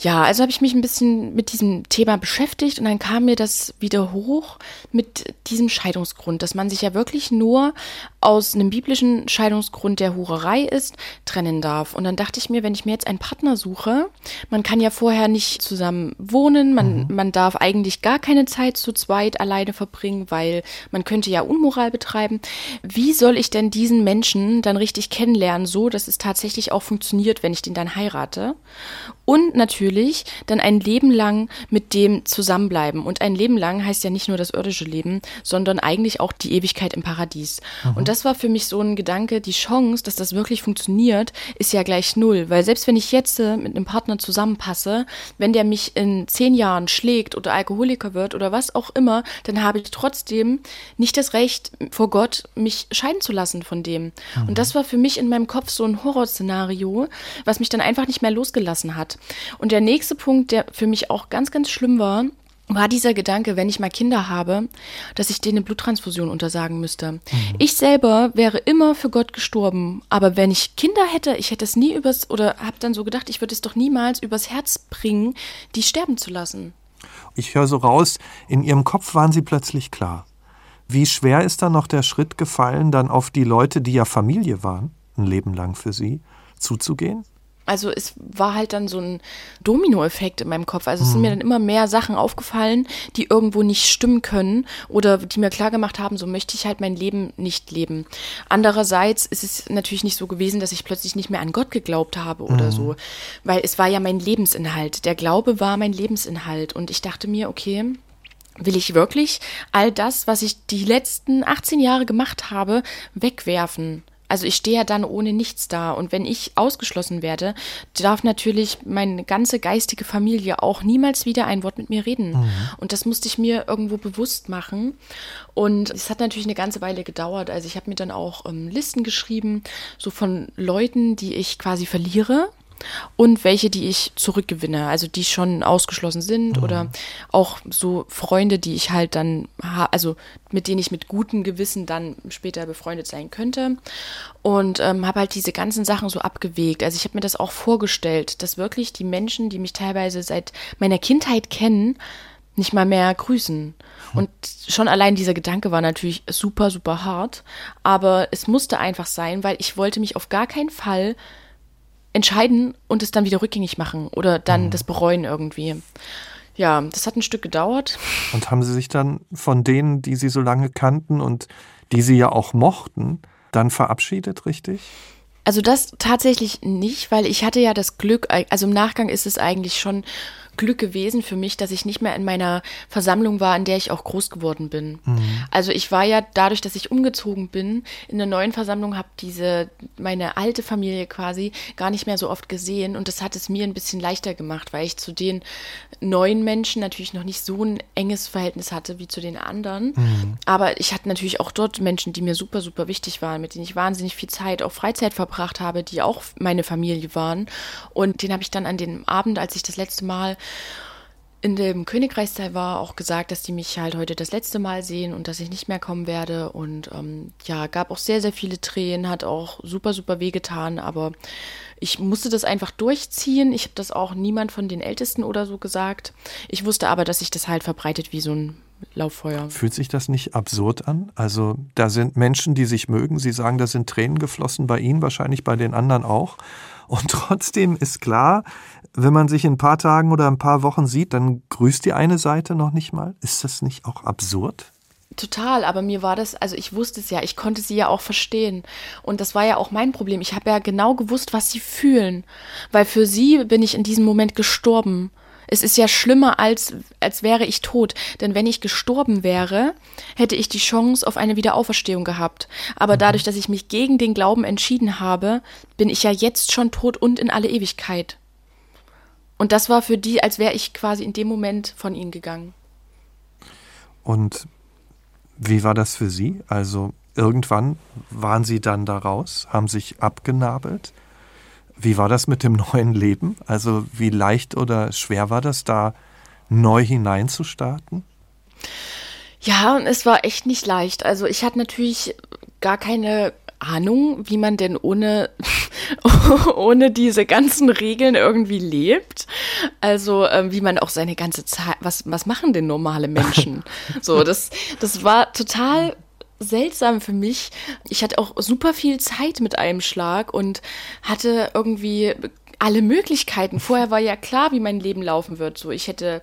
Ja, also habe ich mich ein bisschen mit diesem Thema beschäftigt und dann kam mir das wieder hoch mit diesem Scheidungsgrund, dass man sich ja wirklich nur aus einem biblischen Scheidungsgrund, der Hurerei ist, trennen darf. Und dann dachte ich mir, wenn ich mir jetzt einen Partner suche, man kann ja vorher nicht zusammen wohnen, man, mhm. man darf eigentlich gar keine Zeit zu zweit alleine verbringen, weil man könnte ja Unmoral betreiben. Wie soll ich denn diesen Menschen dann richtig kennen? Kennenlernen, so dass es tatsächlich auch funktioniert, wenn ich den dann heirate. Und natürlich dann ein Leben lang mit dem zusammenbleiben. Und ein Leben lang heißt ja nicht nur das irdische Leben, sondern eigentlich auch die Ewigkeit im Paradies. Mhm. Und das war für mich so ein Gedanke, die Chance, dass das wirklich funktioniert, ist ja gleich null. Weil selbst wenn ich jetzt äh, mit einem Partner zusammenpasse, wenn der mich in zehn Jahren schlägt oder Alkoholiker wird oder was auch immer, dann habe ich trotzdem nicht das Recht vor Gott, mich scheiden zu lassen von dem. Mhm. Und das war für mich in meinem Kopf so ein Horrorszenario, was mich dann einfach nicht mehr losgelassen hat. Und der nächste Punkt, der für mich auch ganz, ganz schlimm war, war dieser Gedanke, wenn ich mal Kinder habe, dass ich denen eine Bluttransfusion untersagen müsste. Mhm. Ich selber wäre immer für Gott gestorben, aber wenn ich Kinder hätte, ich hätte es nie übers oder habe dann so gedacht, ich würde es doch niemals übers Herz bringen, die sterben zu lassen. Ich höre so raus, in ihrem Kopf waren sie plötzlich klar. Wie schwer ist dann noch der Schritt gefallen, dann auf die Leute, die ja Familie waren, ein Leben lang für sie, zuzugehen? Also es war halt dann so ein Dominoeffekt in meinem Kopf. Also es sind mir mhm. dann immer mehr Sachen aufgefallen, die irgendwo nicht stimmen können oder die mir klar gemacht haben, so möchte ich halt mein Leben nicht leben. Andererseits ist es natürlich nicht so gewesen, dass ich plötzlich nicht mehr an Gott geglaubt habe oder mhm. so, weil es war ja mein Lebensinhalt. Der Glaube war mein Lebensinhalt und ich dachte mir, okay, will ich wirklich all das, was ich die letzten 18 Jahre gemacht habe, wegwerfen? Also ich stehe ja dann ohne nichts da. Und wenn ich ausgeschlossen werde, darf natürlich meine ganze geistige Familie auch niemals wieder ein Wort mit mir reden. Mhm. Und das musste ich mir irgendwo bewusst machen. Und es hat natürlich eine ganze Weile gedauert. Also ich habe mir dann auch ähm, Listen geschrieben, so von Leuten, die ich quasi verliere und welche, die ich zurückgewinne, also die schon ausgeschlossen sind mhm. oder auch so Freunde, die ich halt dann, also mit denen ich mit gutem Gewissen dann später befreundet sein könnte und ähm, habe halt diese ganzen Sachen so abgewegt. Also ich habe mir das auch vorgestellt, dass wirklich die Menschen, die mich teilweise seit meiner Kindheit kennen, nicht mal mehr grüßen. Und schon allein dieser Gedanke war natürlich super, super hart, aber es musste einfach sein, weil ich wollte mich auf gar keinen Fall entscheiden und es dann wieder rückgängig machen oder dann mhm. das bereuen irgendwie. Ja, das hat ein Stück gedauert. Und haben Sie sich dann von denen, die Sie so lange kannten und die Sie ja auch mochten, dann verabschiedet, richtig? Also das tatsächlich nicht, weil ich hatte ja das Glück, also im Nachgang ist es eigentlich schon Glück gewesen für mich, dass ich nicht mehr in meiner Versammlung war, in der ich auch groß geworden bin. Mhm. Also ich war ja dadurch, dass ich umgezogen bin, in der neuen Versammlung, habe diese, meine alte Familie quasi gar nicht mehr so oft gesehen und das hat es mir ein bisschen leichter gemacht, weil ich zu den neuen Menschen natürlich noch nicht so ein enges Verhältnis hatte wie zu den anderen. Mhm. Aber ich hatte natürlich auch dort Menschen, die mir super, super wichtig waren, mit denen ich wahnsinnig viel Zeit, auch Freizeit verbracht habe, die auch meine Familie waren. Und den habe ich dann an dem Abend, als ich das letzte Mal in dem Königreichsteil war auch gesagt, dass die mich halt heute das letzte Mal sehen und dass ich nicht mehr kommen werde. Und ähm, ja, gab auch sehr, sehr viele Tränen, hat auch super, super wehgetan, aber ich musste das einfach durchziehen. Ich habe das auch niemand von den Ältesten oder so gesagt. Ich wusste aber, dass sich das halt verbreitet wie so ein Lauffeuer. Fühlt sich das nicht absurd an? Also da sind Menschen, die sich mögen. Sie sagen, da sind Tränen geflossen bei Ihnen, wahrscheinlich bei den anderen auch. Und trotzdem ist klar, wenn man sich in ein paar Tagen oder ein paar Wochen sieht, dann grüßt die eine Seite noch nicht mal. Ist das nicht auch absurd? Total, aber mir war das, also ich wusste es ja, ich konnte sie ja auch verstehen. Und das war ja auch mein Problem. Ich habe ja genau gewusst, was sie fühlen. Weil für sie bin ich in diesem Moment gestorben. Es ist ja schlimmer, als, als wäre ich tot. Denn wenn ich gestorben wäre, hätte ich die Chance auf eine Wiederauferstehung gehabt. Aber mhm. dadurch, dass ich mich gegen den Glauben entschieden habe, bin ich ja jetzt schon tot und in alle Ewigkeit. Und das war für die, als wäre ich quasi in dem Moment von ihnen gegangen. Und wie war das für Sie? Also irgendwann waren Sie dann da raus, haben sich abgenabelt. Wie war das mit dem neuen Leben? Also wie leicht oder schwer war das, da neu hineinzustarten? Ja, es war echt nicht leicht. Also ich hatte natürlich gar keine Ahnung, wie man denn ohne, ohne diese ganzen Regeln irgendwie lebt. Also ähm, wie man auch seine ganze Zeit, was, was machen denn normale Menschen? So, das, das war total seltsam für mich. Ich hatte auch super viel Zeit mit einem Schlag und hatte irgendwie alle Möglichkeiten. Vorher war ja klar, wie mein Leben laufen wird. So, ich hätte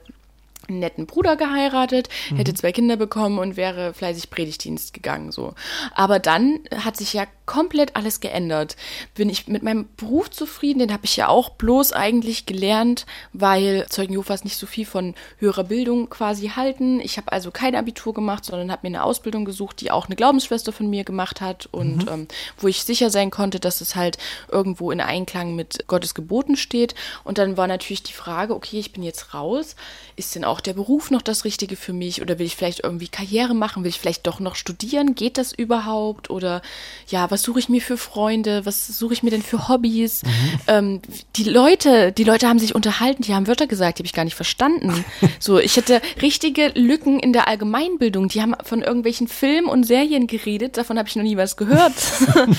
einen netten Bruder geheiratet, mhm. hätte zwei Kinder bekommen und wäre fleißig Predigtdienst gegangen so. Aber dann hat sich ja komplett alles geändert. Bin ich mit meinem Beruf zufrieden, den habe ich ja auch bloß eigentlich gelernt, weil Zeugen Jehovas nicht so viel von höherer Bildung quasi halten. Ich habe also kein Abitur gemacht, sondern habe mir eine Ausbildung gesucht, die auch eine Glaubensschwester von mir gemacht hat und mhm. ähm, wo ich sicher sein konnte, dass es halt irgendwo in Einklang mit Gottes Geboten steht. Und dann war natürlich die Frage, okay, ich bin jetzt raus, ist denn auch der Beruf noch das Richtige für mich oder will ich vielleicht irgendwie Karriere machen, will ich vielleicht doch noch studieren, geht das überhaupt oder ja, was suche ich mir für Freunde, was suche ich mir denn für Hobbys? Mhm. Ähm, die Leute, die Leute haben sich unterhalten, die haben Wörter gesagt, die habe ich gar nicht verstanden. so, ich hatte richtige Lücken in der Allgemeinbildung, die haben von irgendwelchen Filmen und Serien geredet, davon habe ich noch nie was gehört.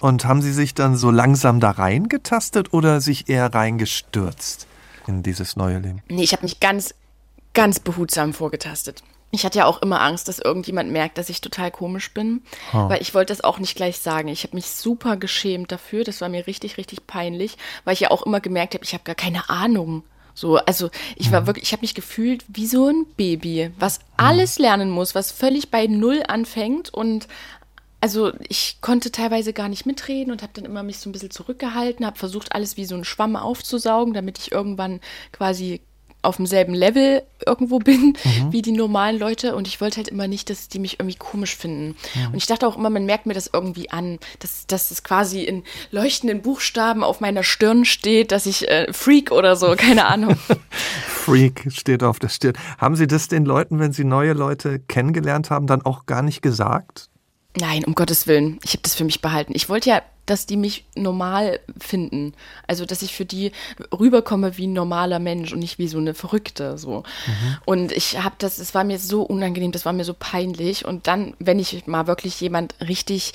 Und haben Sie sich dann so langsam da reingetastet oder sich eher reingestürzt? in dieses neue Leben? Nee, ich habe mich ganz, ganz behutsam vorgetastet. Ich hatte ja auch immer Angst, dass irgendjemand merkt, dass ich total komisch bin, oh. weil ich wollte das auch nicht gleich sagen. Ich habe mich super geschämt dafür, das war mir richtig, richtig peinlich, weil ich ja auch immer gemerkt habe, ich habe gar keine Ahnung. So, also ich war mhm. wirklich, ich habe mich gefühlt wie so ein Baby, was mhm. alles lernen muss, was völlig bei Null anfängt und also ich konnte teilweise gar nicht mitreden und habe dann immer mich so ein bisschen zurückgehalten, habe versucht, alles wie so ein Schwamm aufzusaugen, damit ich irgendwann quasi auf demselben Level irgendwo bin mhm. wie die normalen Leute und ich wollte halt immer nicht, dass die mich irgendwie komisch finden. Mhm. Und ich dachte auch immer, man merkt mir das irgendwie an, dass, dass es quasi in leuchtenden Buchstaben auf meiner Stirn steht, dass ich äh, Freak oder so, keine Ahnung. Freak steht auf der Stirn. Haben Sie das den Leuten, wenn Sie neue Leute kennengelernt haben, dann auch gar nicht gesagt? Nein, um Gottes Willen. Ich habe das für mich behalten. Ich wollte ja, dass die mich normal finden. Also, dass ich für die rüberkomme wie ein normaler Mensch und nicht wie so eine Verrückte. So. Mhm. Und ich habe das, es war mir so unangenehm, das war mir so peinlich. Und dann, wenn ich mal wirklich jemand richtig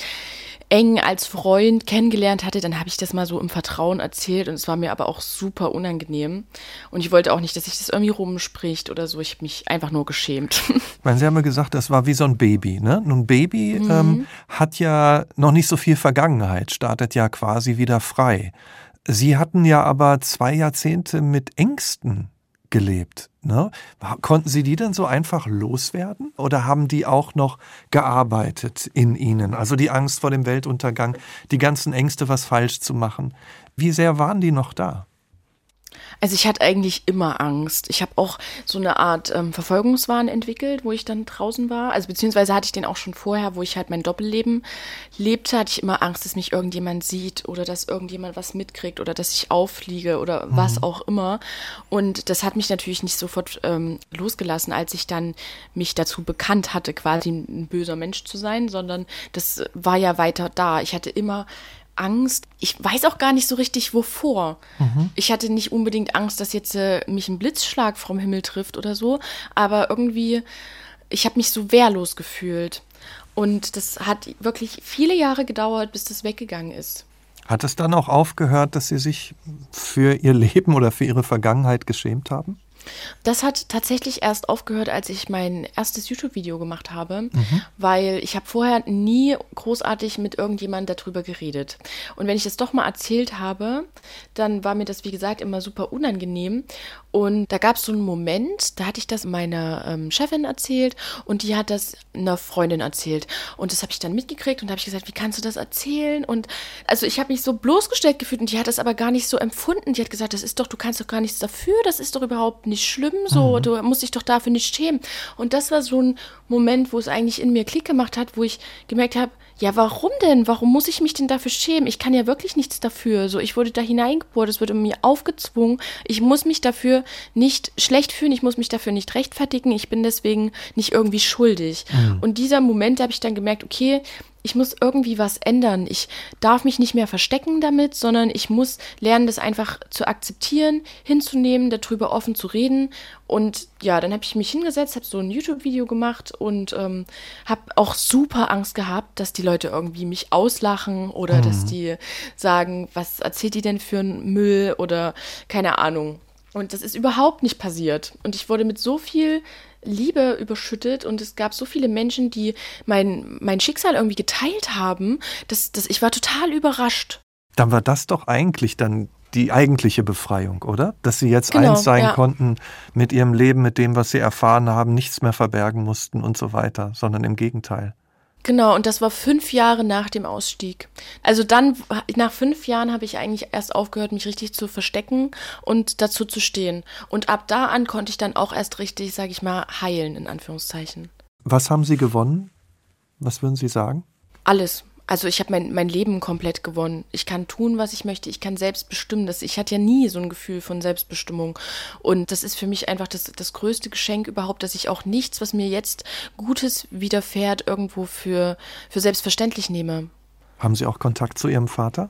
eng als Freund kennengelernt hatte, dann habe ich das mal so im Vertrauen erzählt und es war mir aber auch super unangenehm. Und ich wollte auch nicht, dass sich das irgendwie rumspricht oder so. Ich habe mich einfach nur geschämt. Meine, Sie haben ja gesagt, das war wie so ein Baby. Ne? Nun, Baby mhm. ähm, hat ja noch nicht so viel Vergangenheit, startet ja quasi wieder frei. Sie hatten ja aber zwei Jahrzehnte mit Ängsten gelebt. Ne? Konnten Sie die denn so einfach loswerden oder haben die auch noch gearbeitet in Ihnen? Also die Angst vor dem Weltuntergang, die ganzen Ängste, was falsch zu machen. Wie sehr waren die noch da? Also ich hatte eigentlich immer Angst. Ich habe auch so eine Art ähm, Verfolgungswahn entwickelt, wo ich dann draußen war. Also beziehungsweise hatte ich den auch schon vorher, wo ich halt mein Doppelleben lebte, hatte ich immer Angst, dass mich irgendjemand sieht oder dass irgendjemand was mitkriegt oder dass ich auffliege oder mhm. was auch immer. Und das hat mich natürlich nicht sofort ähm, losgelassen, als ich dann mich dazu bekannt hatte, quasi ein böser Mensch zu sein, sondern das war ja weiter da. Ich hatte immer Angst. Ich weiß auch gar nicht so richtig, wovor. Mhm. Ich hatte nicht unbedingt Angst, dass jetzt äh, mich ein Blitzschlag vom Himmel trifft oder so, aber irgendwie, ich habe mich so wehrlos gefühlt. Und das hat wirklich viele Jahre gedauert, bis das weggegangen ist. Hat es dann auch aufgehört, dass Sie sich für Ihr Leben oder für Ihre Vergangenheit geschämt haben? Das hat tatsächlich erst aufgehört, als ich mein erstes YouTube-Video gemacht habe, mhm. weil ich habe vorher nie großartig mit irgendjemandem darüber geredet. Und wenn ich das doch mal erzählt habe, dann war mir das, wie gesagt, immer super unangenehm. Und da gab es so einen Moment, da hatte ich das meiner ähm, Chefin erzählt und die hat das einer Freundin erzählt. Und das habe ich dann mitgekriegt und habe ich gesagt, wie kannst du das erzählen? Und also ich habe mich so bloßgestellt gefühlt und die hat das aber gar nicht so empfunden. Die hat gesagt, das ist doch, du kannst doch gar nichts dafür, das ist doch überhaupt nicht schlimm so, mhm. du musst dich doch dafür nicht schämen. Und das war so ein Moment, wo es eigentlich in mir Klick gemacht hat, wo ich gemerkt habe, ja, warum denn? Warum muss ich mich denn dafür schämen? Ich kann ja wirklich nichts dafür. So, ich wurde da hineingeboren, es wurde mir aufgezwungen. Ich muss mich dafür nicht schlecht fühlen, ich muss mich dafür nicht rechtfertigen. Ich bin deswegen nicht irgendwie schuldig. Mhm. Und dieser Moment habe ich dann gemerkt, okay, ich muss irgendwie was ändern. Ich darf mich nicht mehr verstecken damit, sondern ich muss lernen, das einfach zu akzeptieren, hinzunehmen, darüber offen zu reden. Und ja, dann habe ich mich hingesetzt, habe so ein YouTube-Video gemacht und ähm, habe auch super Angst gehabt, dass die Leute irgendwie mich auslachen oder mhm. dass die sagen, was erzählt die denn für einen Müll oder keine Ahnung. Und das ist überhaupt nicht passiert. Und ich wurde mit so viel Liebe überschüttet und es gab so viele Menschen, die mein, mein Schicksal irgendwie geteilt haben, dass, dass ich war total überrascht. Dann war das doch eigentlich dann die eigentliche Befreiung, oder? Dass sie jetzt genau, eins sein ja. konnten mit ihrem Leben, mit dem, was sie erfahren haben, nichts mehr verbergen mussten und so weiter, sondern im Gegenteil. Genau, und das war fünf Jahre nach dem Ausstieg. Also dann, nach fünf Jahren habe ich eigentlich erst aufgehört, mich richtig zu verstecken und dazu zu stehen. Und ab da an konnte ich dann auch erst richtig, sage ich mal, heilen, in Anführungszeichen. Was haben Sie gewonnen? Was würden Sie sagen? Alles also ich habe mein, mein Leben komplett gewonnen. Ich kann tun, was ich möchte. Ich kann selbst bestimmen. Das, ich hatte ja nie so ein Gefühl von Selbstbestimmung. Und das ist für mich einfach das, das größte Geschenk überhaupt, dass ich auch nichts, was mir jetzt Gutes widerfährt, irgendwo für, für selbstverständlich nehme. Haben Sie auch Kontakt zu Ihrem Vater?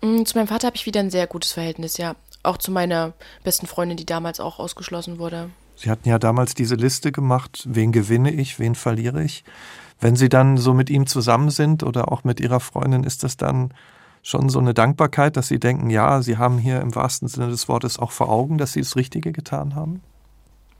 Mm, zu meinem Vater habe ich wieder ein sehr gutes Verhältnis, ja. Auch zu meiner besten Freundin, die damals auch ausgeschlossen wurde. Sie hatten ja damals diese Liste gemacht, wen gewinne ich, wen verliere ich. Wenn Sie dann so mit ihm zusammen sind oder auch mit Ihrer Freundin, ist das dann schon so eine Dankbarkeit, dass Sie denken, ja, Sie haben hier im wahrsten Sinne des Wortes auch vor Augen, dass Sie das Richtige getan haben?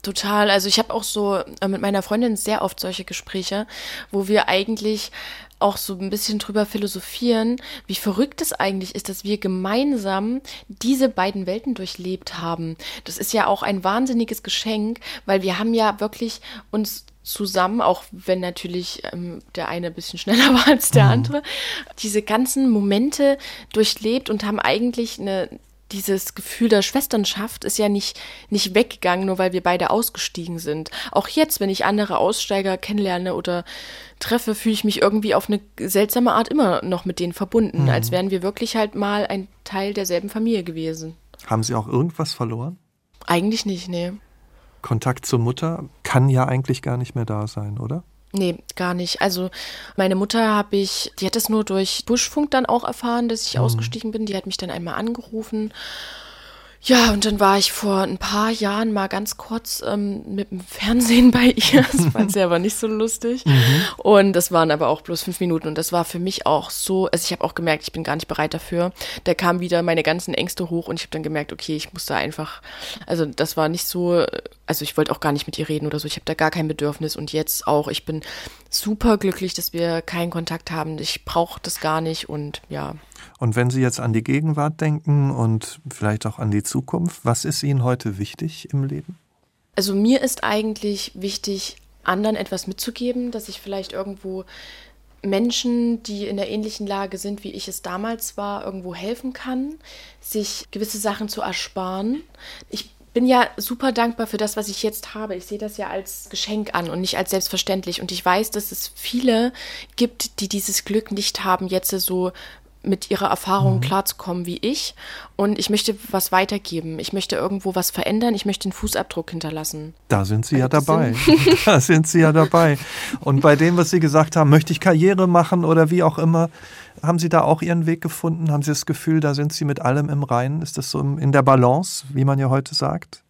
Total. Also ich habe auch so äh, mit meiner Freundin sehr oft solche Gespräche, wo wir eigentlich auch so ein bisschen drüber philosophieren, wie verrückt es eigentlich ist, dass wir gemeinsam diese beiden Welten durchlebt haben. Das ist ja auch ein wahnsinniges Geschenk, weil wir haben ja wirklich uns zusammen, auch wenn natürlich ähm, der eine ein bisschen schneller war als der mhm. andere, diese ganzen Momente durchlebt und haben eigentlich eine, dieses Gefühl der Schwesternschaft ist ja nicht, nicht weggegangen, nur weil wir beide ausgestiegen sind. Auch jetzt, wenn ich andere Aussteiger kennenlerne oder treffe, fühle ich mich irgendwie auf eine seltsame Art immer noch mit denen verbunden, mhm. als wären wir wirklich halt mal ein Teil derselben Familie gewesen. Haben Sie auch irgendwas verloren? Eigentlich nicht, nee. Kontakt zur Mutter kann ja eigentlich gar nicht mehr da sein, oder? Nee, gar nicht. Also meine Mutter habe ich, die hat es nur durch Buschfunk dann auch erfahren, dass ich mhm. ausgestiegen bin. Die hat mich dann einmal angerufen ja, und dann war ich vor ein paar Jahren mal ganz kurz ähm, mit dem Fernsehen bei ihr. Das fand sie aber nicht so lustig. Mhm. Und das waren aber auch bloß fünf Minuten. Und das war für mich auch so, also ich habe auch gemerkt, ich bin gar nicht bereit dafür. Da kamen wieder meine ganzen Ängste hoch und ich habe dann gemerkt, okay, ich muss da einfach, also das war nicht so, also ich wollte auch gar nicht mit ihr reden oder so. Ich habe da gar kein Bedürfnis. Und jetzt auch, ich bin super glücklich, dass wir keinen Kontakt haben. Ich brauche das gar nicht und ja. Und wenn Sie jetzt an die Gegenwart denken und vielleicht auch an die Zukunft, was ist Ihnen heute wichtig im Leben? Also mir ist eigentlich wichtig, anderen etwas mitzugeben, dass ich vielleicht irgendwo Menschen, die in der ähnlichen Lage sind, wie ich es damals war, irgendwo helfen kann, sich gewisse Sachen zu ersparen. Ich bin ja super dankbar für das, was ich jetzt habe. Ich sehe das ja als Geschenk an und nicht als selbstverständlich. Und ich weiß, dass es viele gibt, die dieses Glück nicht haben, jetzt so mit ihrer Erfahrung mhm. klarzukommen wie ich. Und ich möchte was weitergeben. Ich möchte irgendwo was verändern. Ich möchte einen Fußabdruck hinterlassen. Da sind Sie ja dabei. da sind Sie ja dabei. Und bei dem, was Sie gesagt haben, möchte ich Karriere machen oder wie auch immer, haben Sie da auch Ihren Weg gefunden? Haben Sie das Gefühl, da sind Sie mit allem im Reinen? Ist das so in der Balance, wie man ja heute sagt?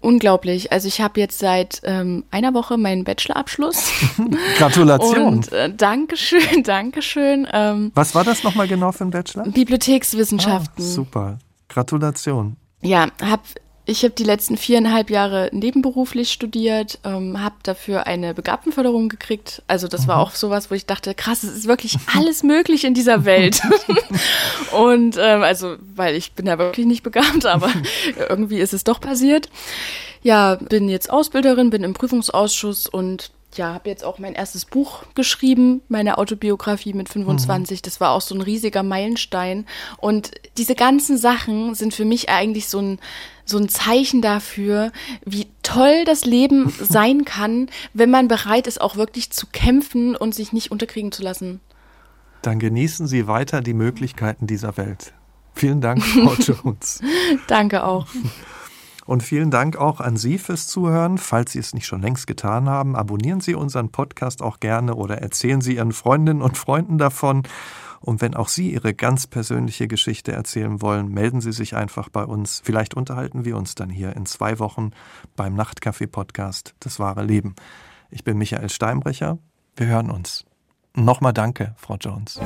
Unglaublich. Also ich habe jetzt seit ähm, einer Woche meinen Bachelorabschluss. Gratulation. Und äh, Dankeschön, Dankeschön. Ähm, Was war das nochmal genau für ein Bachelor? Bibliothekswissenschaften. Ah, super. Gratulation. Ja, habe ich habe die letzten viereinhalb Jahre nebenberuflich studiert, ähm, habe dafür eine Begabtenförderung gekriegt. Also das mhm. war auch sowas, wo ich dachte, krass, es ist wirklich alles möglich in dieser Welt. und ähm, also, weil ich bin ja wirklich nicht begabt, aber irgendwie ist es doch passiert. Ja, bin jetzt Ausbilderin, bin im Prüfungsausschuss und ja, habe jetzt auch mein erstes Buch geschrieben, meine Autobiografie mit 25. Mhm. Das war auch so ein riesiger Meilenstein. Und diese ganzen Sachen sind für mich eigentlich so ein, so ein Zeichen dafür, wie toll das Leben sein kann, wenn man bereit ist, auch wirklich zu kämpfen und sich nicht unterkriegen zu lassen. Dann genießen Sie weiter die Möglichkeiten dieser Welt. Vielen Dank, Frau Jones. Danke auch. Und vielen Dank auch an Sie fürs Zuhören. Falls Sie es nicht schon längst getan haben, abonnieren Sie unseren Podcast auch gerne oder erzählen Sie Ihren Freundinnen und Freunden davon. Und wenn auch Sie Ihre ganz persönliche Geschichte erzählen wollen, melden Sie sich einfach bei uns. Vielleicht unterhalten wir uns dann hier in zwei Wochen beim Nachtcafé-Podcast Das wahre Leben. Ich bin Michael Steinbrecher. Wir hören uns. Nochmal danke, Frau Jones.